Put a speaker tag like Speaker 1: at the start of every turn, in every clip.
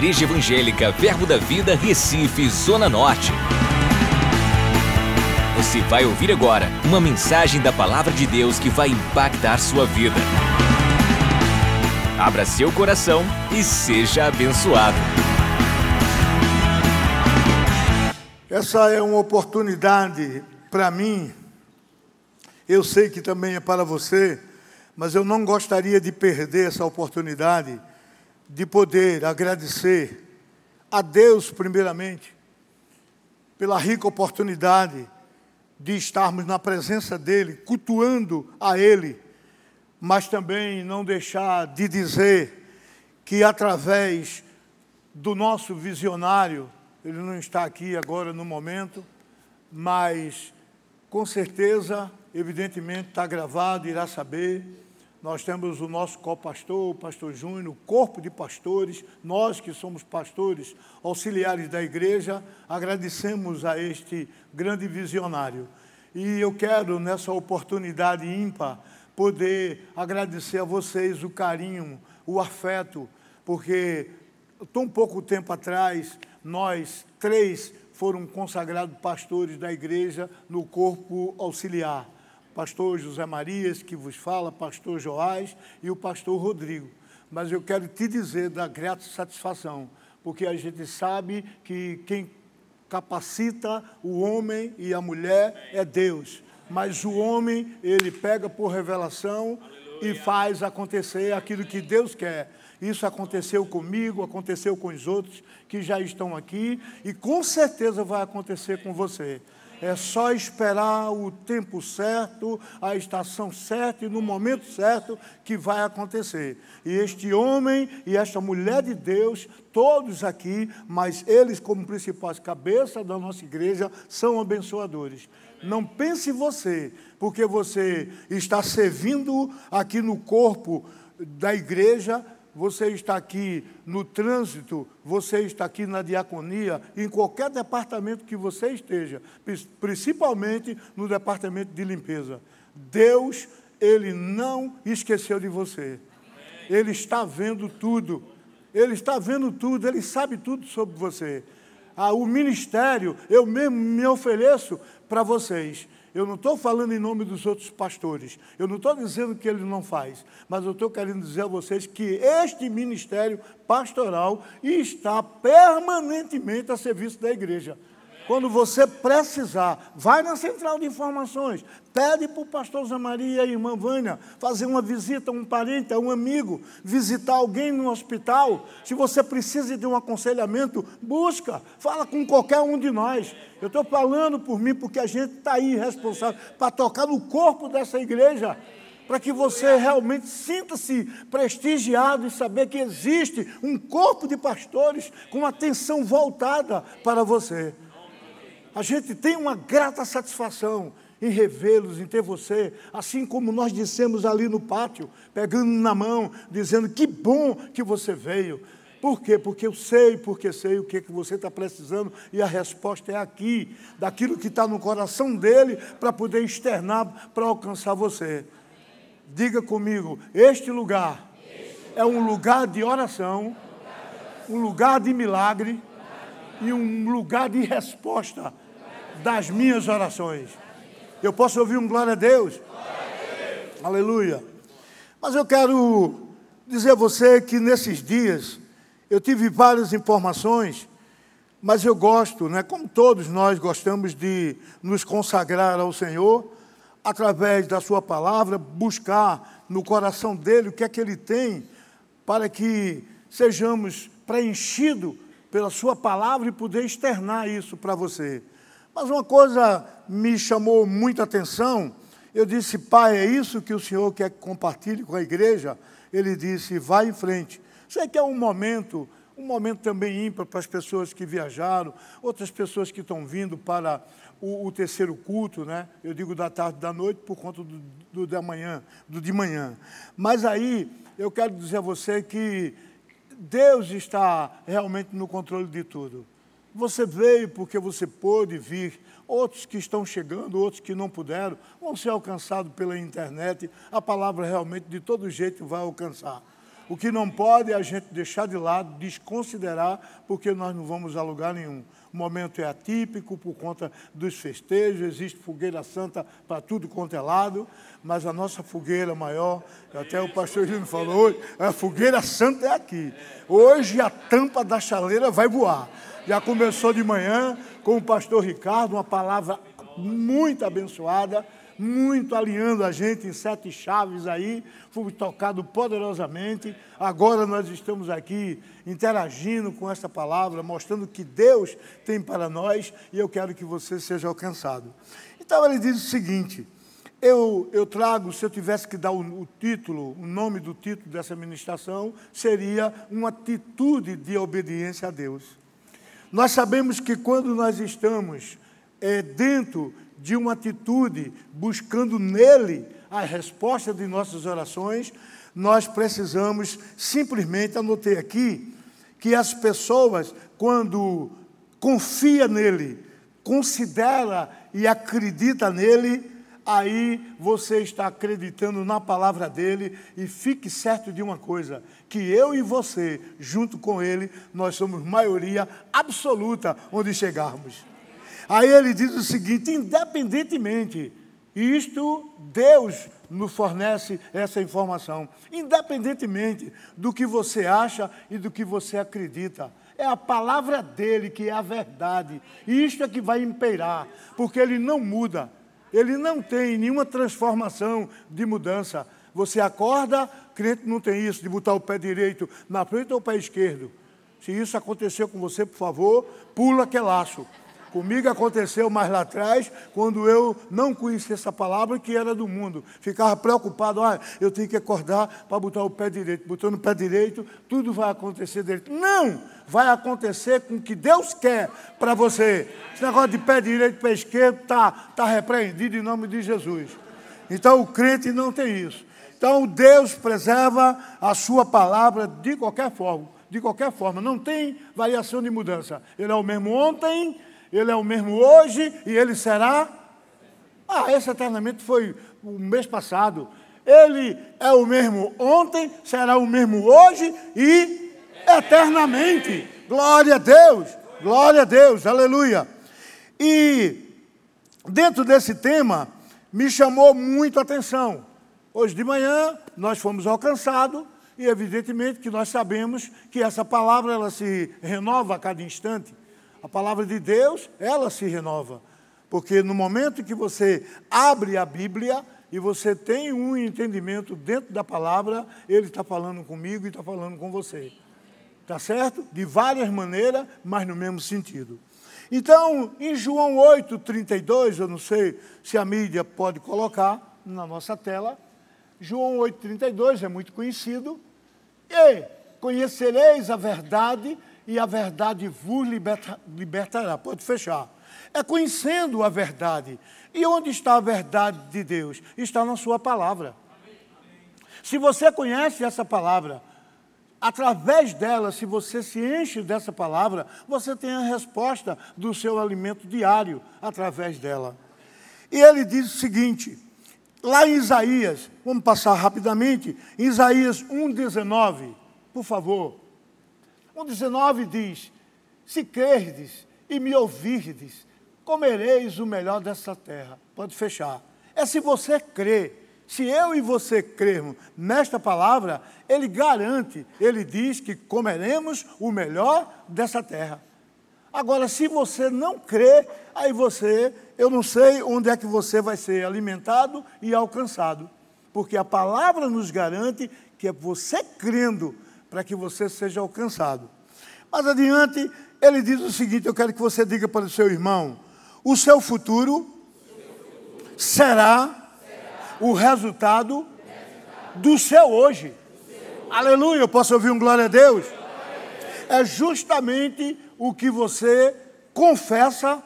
Speaker 1: Igreja Evangélica Verbo da Vida, Recife, Zona Norte. Você vai ouvir agora uma mensagem da Palavra de Deus que vai impactar sua vida. Abra seu coração e seja abençoado.
Speaker 2: Essa é uma oportunidade para mim, eu sei que também é para você, mas eu não gostaria de perder essa oportunidade de poder agradecer a Deus, primeiramente, pela rica oportunidade de estarmos na presença dEle, cultuando a Ele, mas também não deixar de dizer que através do nosso visionário, ele não está aqui agora no momento, mas com certeza, evidentemente, está gravado, irá saber nós temos o nosso co-pastor, o pastor Júnior, o corpo de pastores, nós que somos pastores auxiliares da igreja, agradecemos a este grande visionário. E eu quero, nessa oportunidade ímpar, poder agradecer a vocês o carinho, o afeto, porque tão pouco tempo atrás, nós três foram consagrados pastores da igreja no corpo auxiliar pastor José Marias, que vos fala, pastor Joás e o pastor Rodrigo. Mas eu quero te dizer da grata satisfação, porque a gente sabe que quem capacita o homem e a mulher é Deus. Mas o homem, ele pega por revelação Aleluia. e faz acontecer aquilo que Deus quer. Isso aconteceu comigo, aconteceu com os outros que já estão aqui e com certeza vai acontecer com você. É só esperar o tempo certo, a estação certa e no momento certo que vai acontecer. E este homem e esta mulher de Deus, todos aqui, mas eles como principais cabeças da nossa igreja, são abençoadores. Não pense você, porque você está servindo aqui no corpo da igreja, você está aqui no trânsito, você está aqui na diaconia, em qualquer departamento que você esteja, principalmente no departamento de limpeza. Deus, Ele não esqueceu de você. Ele está vendo tudo. Ele está vendo tudo, Ele sabe tudo sobre você. Ah, o ministério, eu mesmo me ofereço para vocês. Eu não estou falando em nome dos outros pastores. Eu não estou dizendo que ele não faz. Mas eu estou querendo dizer a vocês que este ministério pastoral está permanentemente a serviço da igreja. Quando você precisar, vai na central de informações, pede para o pastor Zé Maria e a irmã Vânia fazer uma visita a um parente, a um amigo, visitar alguém no hospital. Se você precisa de um aconselhamento, busca, fala com qualquer um de nós. Eu estou falando por mim porque a gente está aí responsável para tocar no corpo dessa igreja para que você realmente sinta-se prestigiado e saber que existe um corpo de pastores com atenção voltada para você. A gente tem uma grata satisfação em revê-los, em ter você, assim como nós dissemos ali no pátio, pegando na mão, dizendo que bom que você veio. Por quê? Porque eu sei, porque sei o que, que você está precisando e a resposta é aqui, daquilo que está no coração dele, para poder externar, para alcançar você. Diga comigo: este lugar é um lugar de oração, um lugar de milagre e um lugar de resposta das minhas orações. Eu posso ouvir um glória a Deus? Glória a Deus. Aleluia. Mas eu quero dizer a você que nesses dias eu tive várias informações, mas eu gosto, né, como todos nós gostamos de nos consagrar ao Senhor, através da Sua palavra, buscar no coração dele o que é que ele tem, para que sejamos preenchidos pela Sua palavra e poder externar isso para você. Mas uma coisa me chamou muita atenção. Eu disse, pai, é isso que o senhor quer que compartilhe com a igreja? Ele disse, vai em frente. Sei que é um momento, um momento também ímpar para as pessoas que viajaram, outras pessoas que estão vindo para o, o terceiro culto, né? Eu digo da tarde da noite por conta do, do da manhã, do de manhã. Mas aí eu quero dizer a você que Deus está realmente no controle de tudo. Você veio porque você pôde vir. Outros que estão chegando, outros que não puderam, vão ser alcançados pela internet. A palavra realmente, de todo jeito, vai alcançar. O que não pode é a gente deixar de lado, desconsiderar, porque nós não vamos a lugar nenhum. O momento é atípico por conta dos festejos, existe fogueira santa para tudo quanto é lado, mas a nossa fogueira maior, até o pastor Júnior falou hoje, a fogueira santa é aqui. Hoje a tampa da chaleira vai voar. Já começou de manhã com o pastor Ricardo, uma palavra muito abençoada muito alinhando a gente em sete chaves aí, fomos tocados poderosamente. Agora nós estamos aqui interagindo com essa palavra, mostrando o que Deus tem para nós e eu quero que você seja alcançado. Então ele diz o seguinte: eu, eu trago, se eu tivesse que dar o, o título, o nome do título dessa ministração, seria uma atitude de obediência a Deus. Nós sabemos que quando nós estamos é, dentro de uma atitude, buscando nele a resposta de nossas orações, nós precisamos simplesmente, anotei aqui, que as pessoas, quando confia nele, considera e acredita nele, aí você está acreditando na palavra dele e fique certo de uma coisa, que eu e você, junto com ele, nós somos maioria absoluta onde chegarmos. Aí ele diz o seguinte: independentemente, isto Deus nos fornece essa informação, independentemente do que você acha e do que você acredita. É a palavra dele que é a verdade. E isto é que vai imperar, porque ele não muda. Ele não tem nenhuma transformação de mudança. Você acorda, crente não tem isso, de botar o pé direito na frente ou o pé esquerdo. Se isso aconteceu com você, por favor, pula que é laço. Comigo aconteceu mais lá atrás, quando eu não conhecia essa palavra que era do mundo. Ficava preocupado, ah, eu tenho que acordar para botar o pé direito. Botando o pé direito, tudo vai acontecer direito. Não! Vai acontecer com o que Deus quer para você. Esse negócio de pé direito, pé esquerdo, está tá repreendido em nome de Jesus. Então o crente não tem isso. Então Deus preserva a sua palavra de qualquer forma. De qualquer forma, não tem variação de mudança. Ele é o mesmo ontem, ele é o mesmo hoje e ele será. Ah, esse eternamente foi o mês passado. Ele é o mesmo ontem, será o mesmo hoje e eternamente. Glória a Deus, glória a Deus, aleluia. E dentro desse tema, me chamou muito a atenção. Hoje de manhã, nós fomos alcançados e, evidentemente, que nós sabemos que essa palavra ela se renova a cada instante. A palavra de Deus, ela se renova. Porque no momento que você abre a Bíblia e você tem um entendimento dentro da palavra, ele está falando comigo e está falando com você. Tá certo? De várias maneiras, mas no mesmo sentido. Então, em João 8, 32, eu não sei se a mídia pode colocar na nossa tela. João 8, 32 é muito conhecido. E conhecereis a verdade e a verdade vos liberta, libertará. Pode fechar. É conhecendo a verdade. E onde está a verdade de Deus? Está na sua palavra. Se você conhece essa palavra, através dela, se você se enche dessa palavra, você tem a resposta do seu alimento diário através dela. E ele diz o seguinte, lá em Isaías, vamos passar rapidamente, Isaías 1,19, por favor. 1,19 diz: Se crerdes e me ouvirdes, comereis o melhor dessa terra. Pode fechar. É se você crê. Se eu e você crermos nesta palavra, ele garante, ele diz que comeremos o melhor dessa terra. Agora, se você não crê, aí você, eu não sei onde é que você vai ser alimentado e alcançado. Porque a palavra nos garante que é você crendo para que você seja alcançado. Mais adiante, ele diz o seguinte: eu quero que você diga para o seu irmão: o seu futuro será o resultado do seu hoje. Aleluia, eu posso ouvir um glória a Deus? É justamente o que você confessa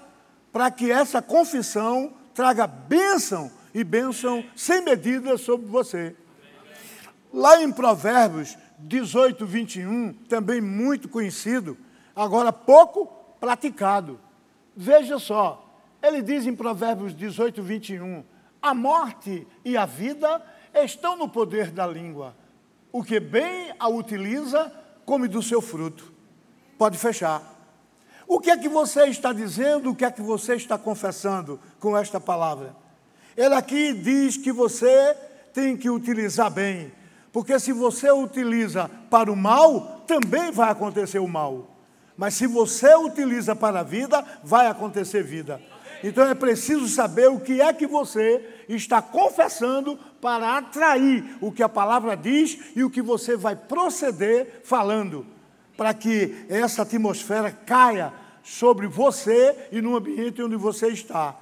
Speaker 2: para que essa confissão traga bênção e bênção sem medida sobre você. Lá em Provérbios 18, 21, também muito conhecido, agora pouco praticado. Veja só, ele diz em Provérbios 18, 21, a morte e a vida estão no poder da língua. o que bem a utiliza, come do seu fruto. Pode fechar. O que é que você está dizendo, o que é que você está confessando com esta palavra? Ele aqui diz que você tem que utilizar bem, porque se você utiliza para o mal, também vai acontecer o mal. Mas se você utiliza para a vida, vai acontecer vida. Então é preciso saber o que é que você está confessando para atrair o que a palavra diz e o que você vai proceder falando, para que essa atmosfera caia sobre você e no ambiente onde você está.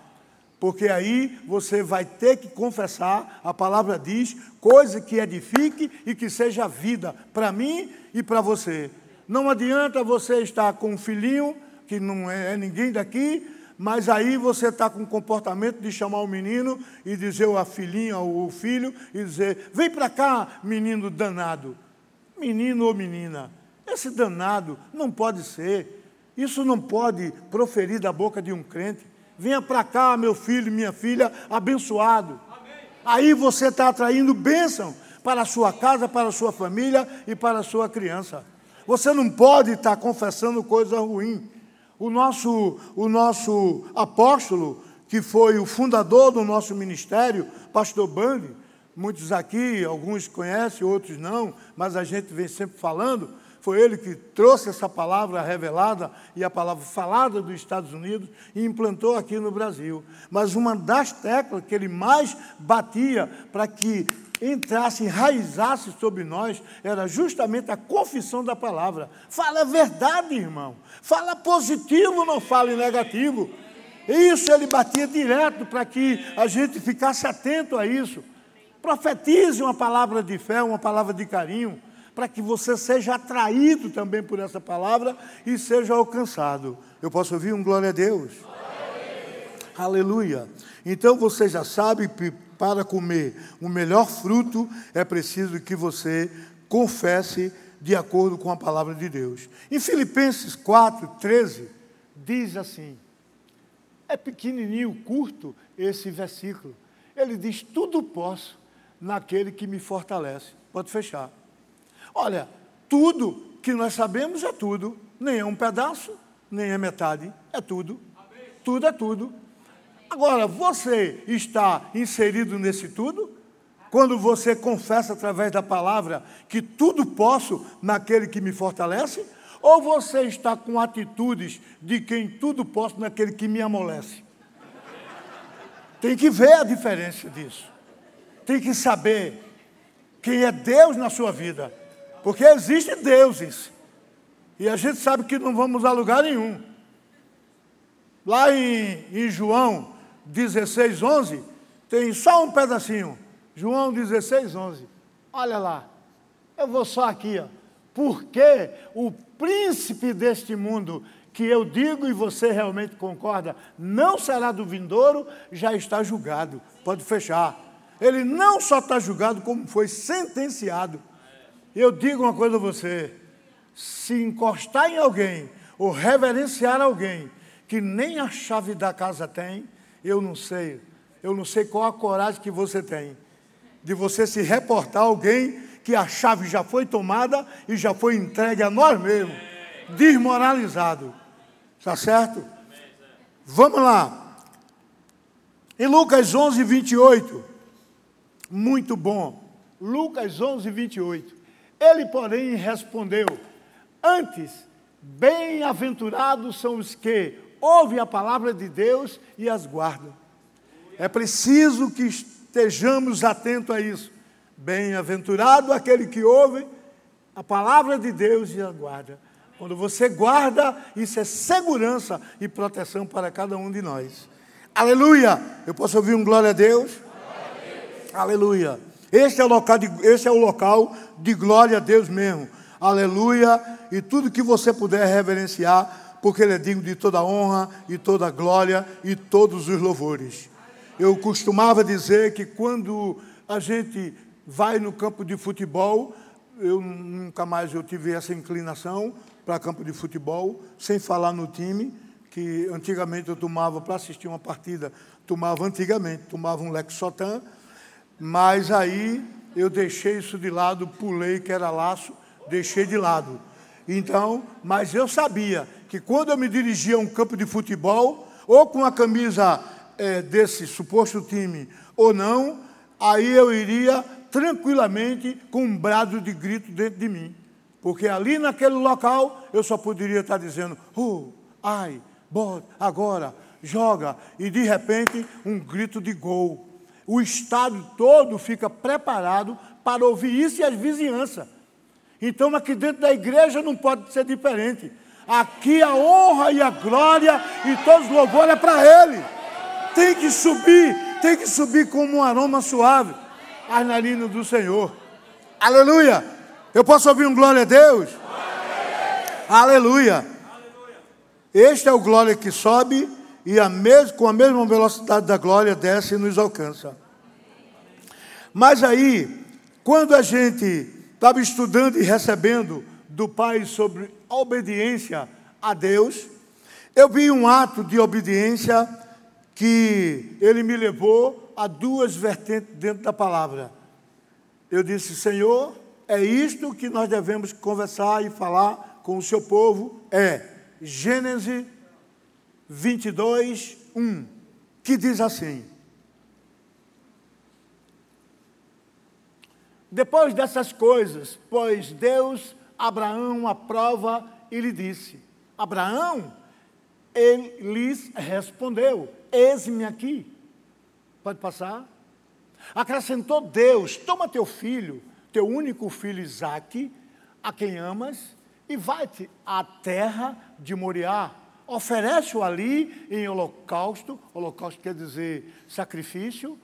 Speaker 2: Porque aí você vai ter que confessar, a palavra diz, coisa que edifique e que seja vida para mim e para você. Não adianta você estar com um filhinho, que não é, é ninguém daqui, mas aí você está com o comportamento de chamar o menino e dizer a filhinha ou o filho e dizer: vem para cá, menino danado. Menino ou menina, esse danado não pode ser. Isso não pode proferir da boca de um crente. Venha para cá, meu filho, minha filha, abençoado. Amém. Aí você está atraindo bênção para a sua casa, para a sua família e para a sua criança. Você não pode estar tá confessando coisa ruim. O nosso, o nosso apóstolo, que foi o fundador do nosso ministério, pastor Bang, muitos aqui, alguns conhecem, outros não, mas a gente vem sempre falando, foi ele que trouxe essa palavra revelada e a palavra falada dos Estados Unidos e implantou aqui no Brasil. Mas uma das teclas que ele mais batia para que entrasse, enraizasse sobre nós, era justamente a confissão da palavra. Fala a verdade, irmão. Fala positivo, não fale negativo. Isso ele batia direto para que a gente ficasse atento a isso. Profetize uma palavra de fé, uma palavra de carinho para que você seja atraído também por essa palavra e seja alcançado. Eu posso ouvir um glória a Deus? Aleluia. Então você já sabe que para comer o melhor fruto é preciso que você confesse de acordo com a palavra de Deus. Em Filipenses 4, 13, diz assim: é pequenininho, curto esse versículo. Ele diz: Tudo posso naquele que me fortalece. Pode fechar. Olha, tudo que nós sabemos é tudo, nem é um pedaço, nem é metade, é tudo. Tudo é tudo. Agora, você está inserido nesse tudo? Quando você confessa através da palavra que tudo posso naquele que me fortalece? Ou você está com atitudes de quem tudo posso naquele que me amolece? Tem que ver a diferença disso. Tem que saber quem é Deus na sua vida porque existem deuses. E a gente sabe que não vamos a lugar nenhum. Lá em, em João 16, 11, tem só um pedacinho. João 16, 11. Olha lá. Eu vou só aqui, ó. Porque o príncipe deste mundo, que eu digo e você realmente concorda, não será do vindouro, já está julgado. Pode fechar. Ele não só está julgado, como foi sentenciado. Eu digo uma coisa a você: se encostar em alguém ou reverenciar alguém que nem a chave da casa tem, eu não sei. Eu não sei qual a coragem que você tem de você se reportar a alguém que a chave já foi tomada e já foi entregue a nós mesmos, desmoralizado. Está certo? Vamos lá. Em Lucas 11, 28. Muito bom. Lucas 11, 28. Ele, porém, respondeu: Antes, bem-aventurados são os que ouvem a palavra de Deus e as guardam. É preciso que estejamos atentos a isso. Bem-aventurado aquele que ouve a palavra de Deus e a guarda. Quando você guarda, isso é segurança e proteção para cada um de nós. Aleluia! Eu posso ouvir um glória a Deus? Glória a Deus. Aleluia! Este é o local de, este é o local de glória a Deus mesmo. Aleluia. E tudo que você puder reverenciar, porque Ele é digno de toda honra e toda glória e todos os louvores. Eu costumava dizer que quando a gente vai no campo de futebol, eu nunca mais eu tive essa inclinação para campo de futebol, sem falar no time, que antigamente eu tomava para assistir uma partida, tomava antigamente, tomava um Lexotan, mas aí eu deixei isso de lado, pulei que era laço, deixei de lado. Então, mas eu sabia que quando eu me dirigia a um campo de futebol, ou com a camisa é, desse suposto time, ou não, aí eu iria tranquilamente com um brado de grito dentro de mim. Porque ali naquele local eu só poderia estar dizendo, oh, ai, bota, agora, joga. E de repente um grito de gol. O estado todo fica preparado para ouvir isso e as vizinhanças. Então aqui dentro da igreja não pode ser diferente. Aqui a honra e a glória e todos os louvores é para Ele. Tem que subir, tem que subir como um aroma suave as narinas do Senhor. Aleluia! Eu posso ouvir um glória a Deus? Aleluia! Este é o glória que sobe e a mes com a mesma velocidade da glória desce e nos alcança. Mas aí, quando a gente estava estudando e recebendo do Pai sobre obediência a Deus, eu vi um ato de obediência que ele me levou a duas vertentes dentro da palavra. Eu disse, Senhor, é isto que nós devemos conversar e falar com o seu povo, é Gênesis 22, 1, que diz assim: Depois dessas coisas, pois Deus Abraão a prova e lhe disse: Abraão, ele lhes respondeu: Eis-me aqui. Pode passar? Acrescentou Deus: Toma teu filho, teu único filho Isaque, a quem amas, e vai-te à terra de Moriá. Oferece-o ali em holocausto, holocausto quer dizer sacrifício,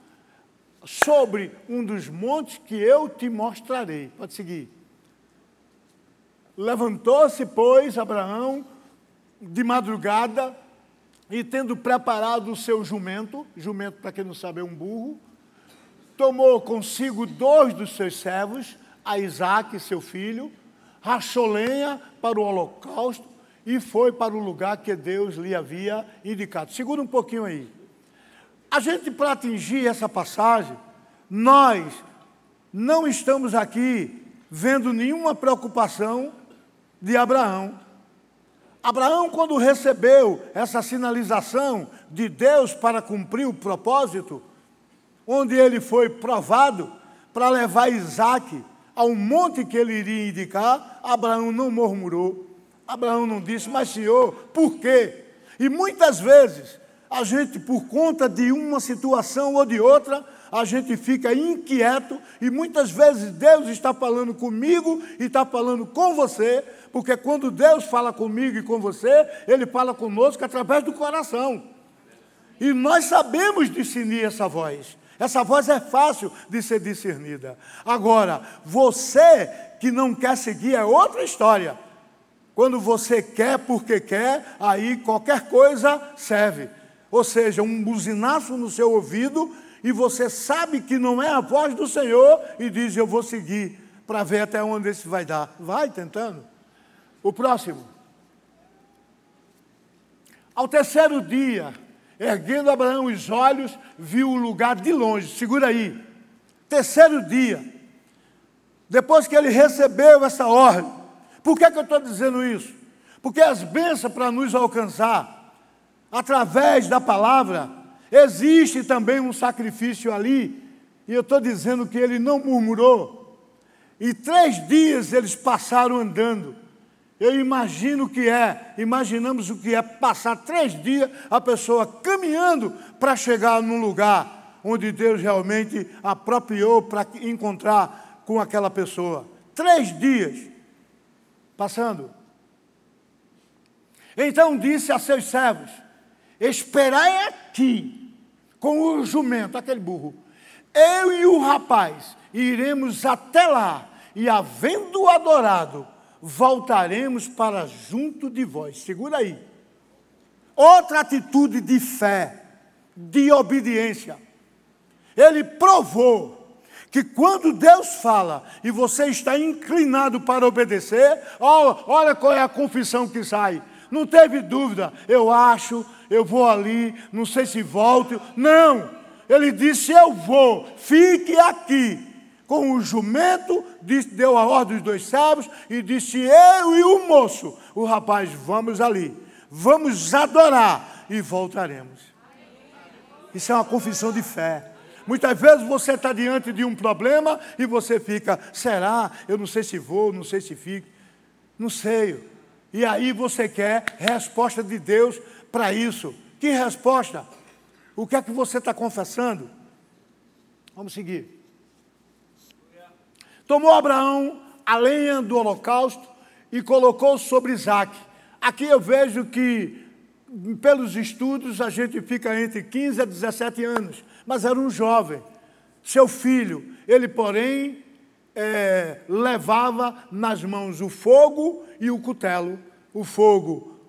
Speaker 2: sobre um dos montes que eu te mostrarei. Pode seguir. Levantou-se, pois, Abraão, de madrugada, e tendo preparado o seu jumento, jumento, para quem não sabe, é um burro, tomou consigo dois dos seus servos, a Isaac, seu filho, rachou lenha para o holocausto e foi para o lugar que Deus lhe havia indicado. Segura um pouquinho aí. A gente, para atingir essa passagem, nós não estamos aqui vendo nenhuma preocupação de Abraão. Abraão, quando recebeu essa sinalização de Deus para cumprir o propósito, onde ele foi provado para levar Isaac ao monte que ele iria indicar, Abraão não murmurou. Abraão não disse, mas Senhor, por quê? E muitas vezes a gente, por conta de uma situação ou de outra, a gente fica inquieto e muitas vezes Deus está falando comigo e está falando com você, porque quando Deus fala comigo e com você, Ele fala conosco através do coração. E nós sabemos discernir essa voz. Essa voz é fácil de ser discernida. Agora, você que não quer seguir é outra história. Quando você quer porque quer, aí qualquer coisa serve ou seja, um buzinaço no seu ouvido, e você sabe que não é a voz do Senhor, e diz: Eu vou seguir para ver até onde esse vai dar. Vai tentando. O próximo. Ao terceiro dia, erguendo Abraão os olhos, viu o lugar de longe. Segura aí. Terceiro dia. Depois que ele recebeu essa ordem. Por que, que eu estou dizendo isso? Porque as bênçãos para nos alcançar através da palavra, existe também um sacrifício ali, e eu estou dizendo que ele não murmurou. E três dias eles passaram andando. Eu imagino o que é, imaginamos o que é passar três dias a pessoa caminhando para chegar num lugar onde Deus realmente apropriou para encontrar com aquela pessoa. Três dias passando. Então disse a seus servos: Esperai aqui com o jumento, aquele burro. Eu e o rapaz iremos até lá e, havendo adorado, voltaremos para junto de vós. Segura aí. Outra atitude de fé, de obediência. Ele provou que quando Deus fala e você está inclinado para obedecer, olha qual é a confissão que sai. Não teve dúvida, eu acho, eu vou ali, não sei se volto. Não, ele disse: Eu vou, fique aqui. com o jumento, disse, deu a ordem dos dois servos e disse: Eu e o moço, o rapaz, vamos ali, vamos adorar e voltaremos. Isso é uma confissão de fé. Muitas vezes você está diante de um problema e você fica, será? Eu não sei se vou, não sei se fico, não sei. E aí você quer resposta de Deus para isso. Que resposta? O que é que você está confessando? Vamos seguir. Tomou Abraão a lenha do holocausto e colocou sobre Isaac. Aqui eu vejo que, pelos estudos, a gente fica entre 15 a 17 anos, mas era um jovem. Seu filho, ele, porém, é, levava nas mãos o fogo e o cutelo. O fogo,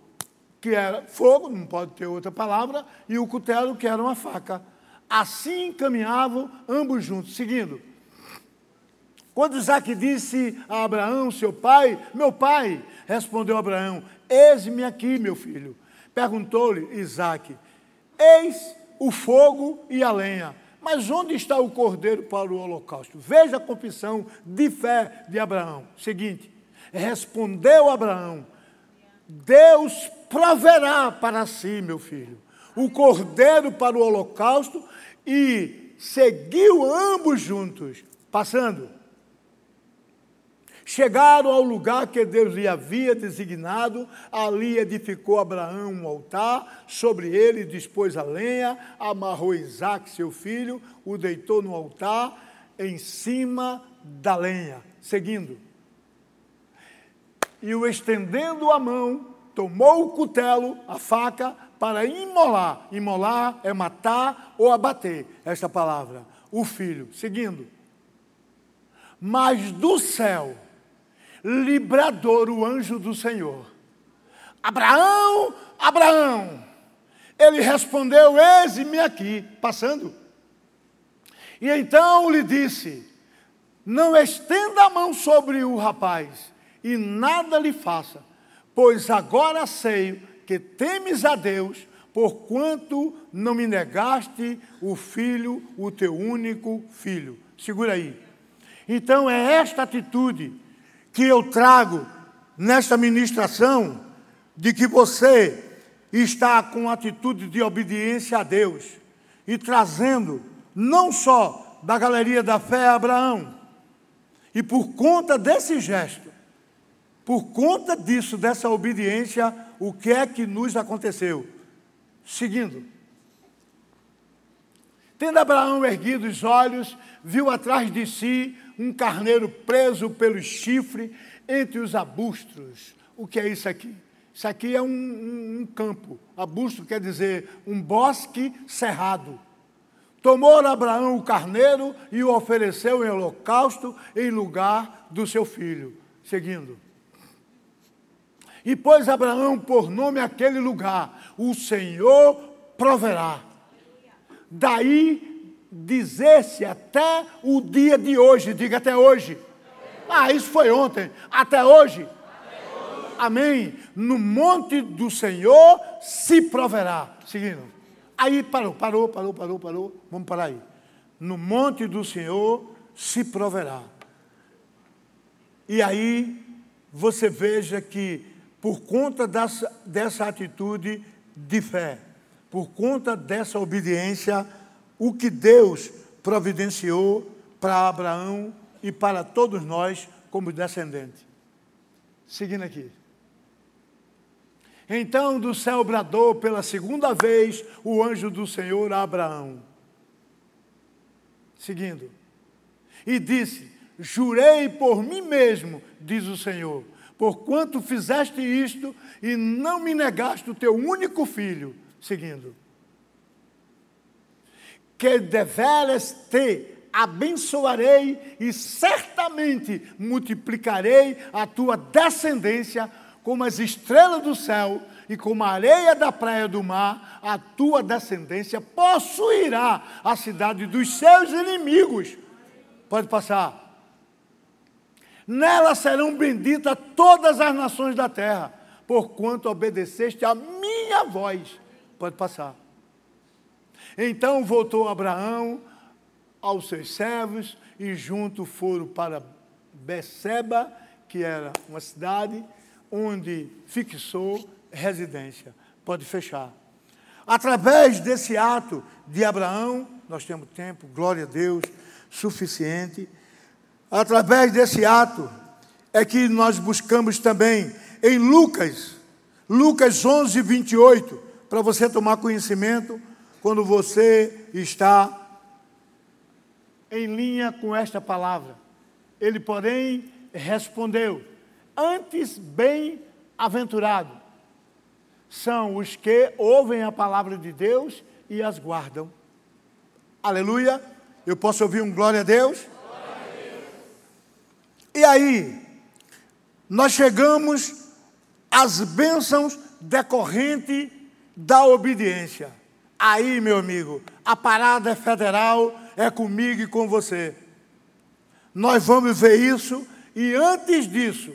Speaker 2: que era fogo, não pode ter outra palavra, e o cutelo, que era uma faca. Assim caminhavam ambos juntos, seguindo. Quando Isaac disse a Abraão, seu pai, meu pai, respondeu Abraão, eis-me aqui, meu filho. Perguntou-lhe Isaac, eis o fogo e a lenha, mas onde está o cordeiro para o holocausto? Veja a confissão de fé de Abraão. Seguinte, respondeu Abraão, Deus proverá para si, meu filho, o cordeiro para o holocausto e seguiu ambos juntos, passando. Chegaram ao lugar que Deus lhe havia designado, ali edificou Abraão um altar, sobre ele dispôs a lenha, amarrou Isaac, seu filho, o deitou no altar, em cima da lenha. Seguindo. E o estendendo a mão, tomou o cutelo, a faca, para imolar. Imolar é matar ou abater, esta palavra. O filho. Seguindo. Mas do céu librador, o anjo do Senhor. Abraão, Abraão. Ele respondeu: Eis-me aqui, passando. E então lhe disse: Não estenda a mão sobre o rapaz e nada lhe faça, pois agora sei que temes a Deus, porquanto não me negaste o filho, o teu único filho. Segura aí. Então é esta atitude que eu trago nesta ministração de que você está com atitude de obediência a Deus e trazendo não só da galeria da fé Abraão, e por conta desse gesto, por conta disso, dessa obediência, o que é que nos aconteceu? Seguindo. Tendo Abraão erguido os olhos, viu atrás de si um carneiro preso pelo chifre entre os arbustos. O que é isso aqui? Isso aqui é um, um, um campo. Arbusto quer dizer um bosque cerrado. Tomou Abraão o carneiro e o ofereceu em holocausto em lugar do seu filho. Seguindo. E pôs Abraão por nome aquele lugar: O Senhor proverá. Daí dizer-se até o dia de hoje, diga até hoje. Ah, isso foi ontem, até hoje. Amém. No monte do Senhor se proverá. Seguindo. Aí parou, parou, parou, parou, parou. Vamos parar aí. No monte do Senhor se proverá. E aí você veja que por conta dessa, dessa atitude de fé, por conta dessa obediência, o que Deus providenciou para Abraão e para todos nós como descendente. Seguindo aqui. Então do céu bradou pela segunda vez o anjo do Senhor a Abraão. Seguindo. E disse: Jurei por mim mesmo, diz o Senhor, porquanto fizeste isto e não me negaste o teu único filho. Seguindo que deveras te abençoarei e certamente multiplicarei a tua descendência como as estrelas do céu e como a areia da praia do mar, a tua descendência possuirá a cidade dos seus inimigos. Pode passar. Nela serão benditas todas as nações da terra, porquanto obedeceste a minha voz. Pode passar. Então voltou Abraão aos seus servos e junto foram para Beceba, que era uma cidade onde fixou residência. Pode fechar. Através desse ato de Abraão, nós temos tempo, glória a Deus, suficiente. Através desse ato é que nós buscamos também em Lucas, Lucas 11, 28, para você tomar conhecimento quando você está em linha com esta palavra. Ele, porém, respondeu: Antes bem-aventurado são os que ouvem a palavra de Deus e as guardam. Aleluia. Eu posso ouvir um glória a Deus? Glória a Deus. E aí, nós chegamos às bênçãos decorrentes da obediência. Aí, meu amigo, a parada federal é comigo e com você. Nós vamos ver isso e antes disso,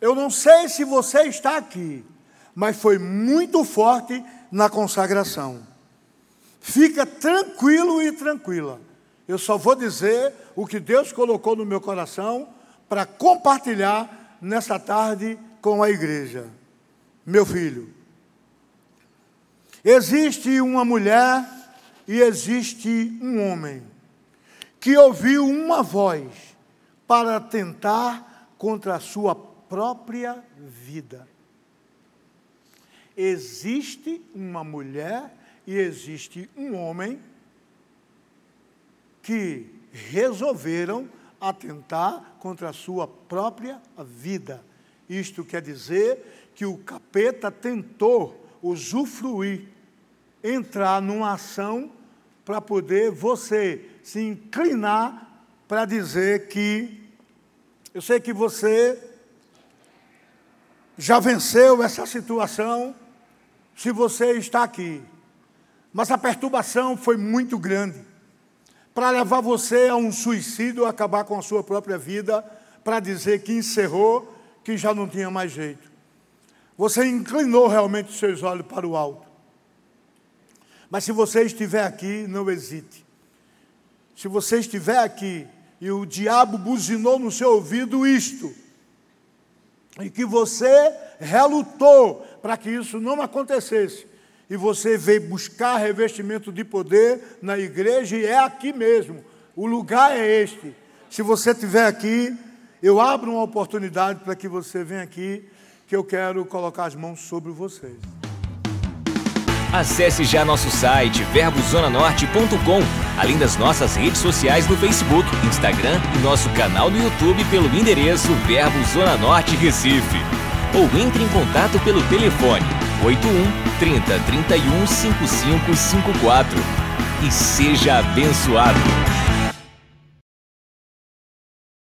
Speaker 2: eu não sei se você está aqui, mas foi muito forte na consagração. Fica tranquilo e tranquila. Eu só vou dizer o que Deus colocou no meu coração para compartilhar nessa tarde com a igreja. Meu filho, existe uma mulher e existe um homem que ouviu uma voz para tentar contra a sua própria vida. Existe uma mulher e existe um homem que resolveram atentar contra a sua própria vida. Isto quer dizer que o capeta tentou usufruir, entrar numa ação para poder você se inclinar para dizer que eu sei que você já venceu essa situação se você está aqui. Mas a perturbação foi muito grande para levar você a um suicídio, acabar com a sua própria vida, para dizer que encerrou, que já não tinha mais jeito. Você inclinou realmente os seus olhos para o alto. Mas se você estiver aqui, não hesite. Se você estiver aqui e o diabo buzinou no seu ouvido isto, e que você relutou para que isso não acontecesse, e você veio buscar revestimento de poder na igreja, e é aqui mesmo, o lugar é este. Se você estiver aqui, eu abro uma oportunidade para que você venha aqui, que eu quero colocar as mãos sobre vocês.
Speaker 1: Acesse já nosso site verbozonanorte.com, além das nossas redes sociais no Facebook, Instagram e nosso canal no YouTube pelo endereço Verbo Zona Norte Recife. Ou entre em contato pelo telefone 81 30 31 5554 e seja abençoado.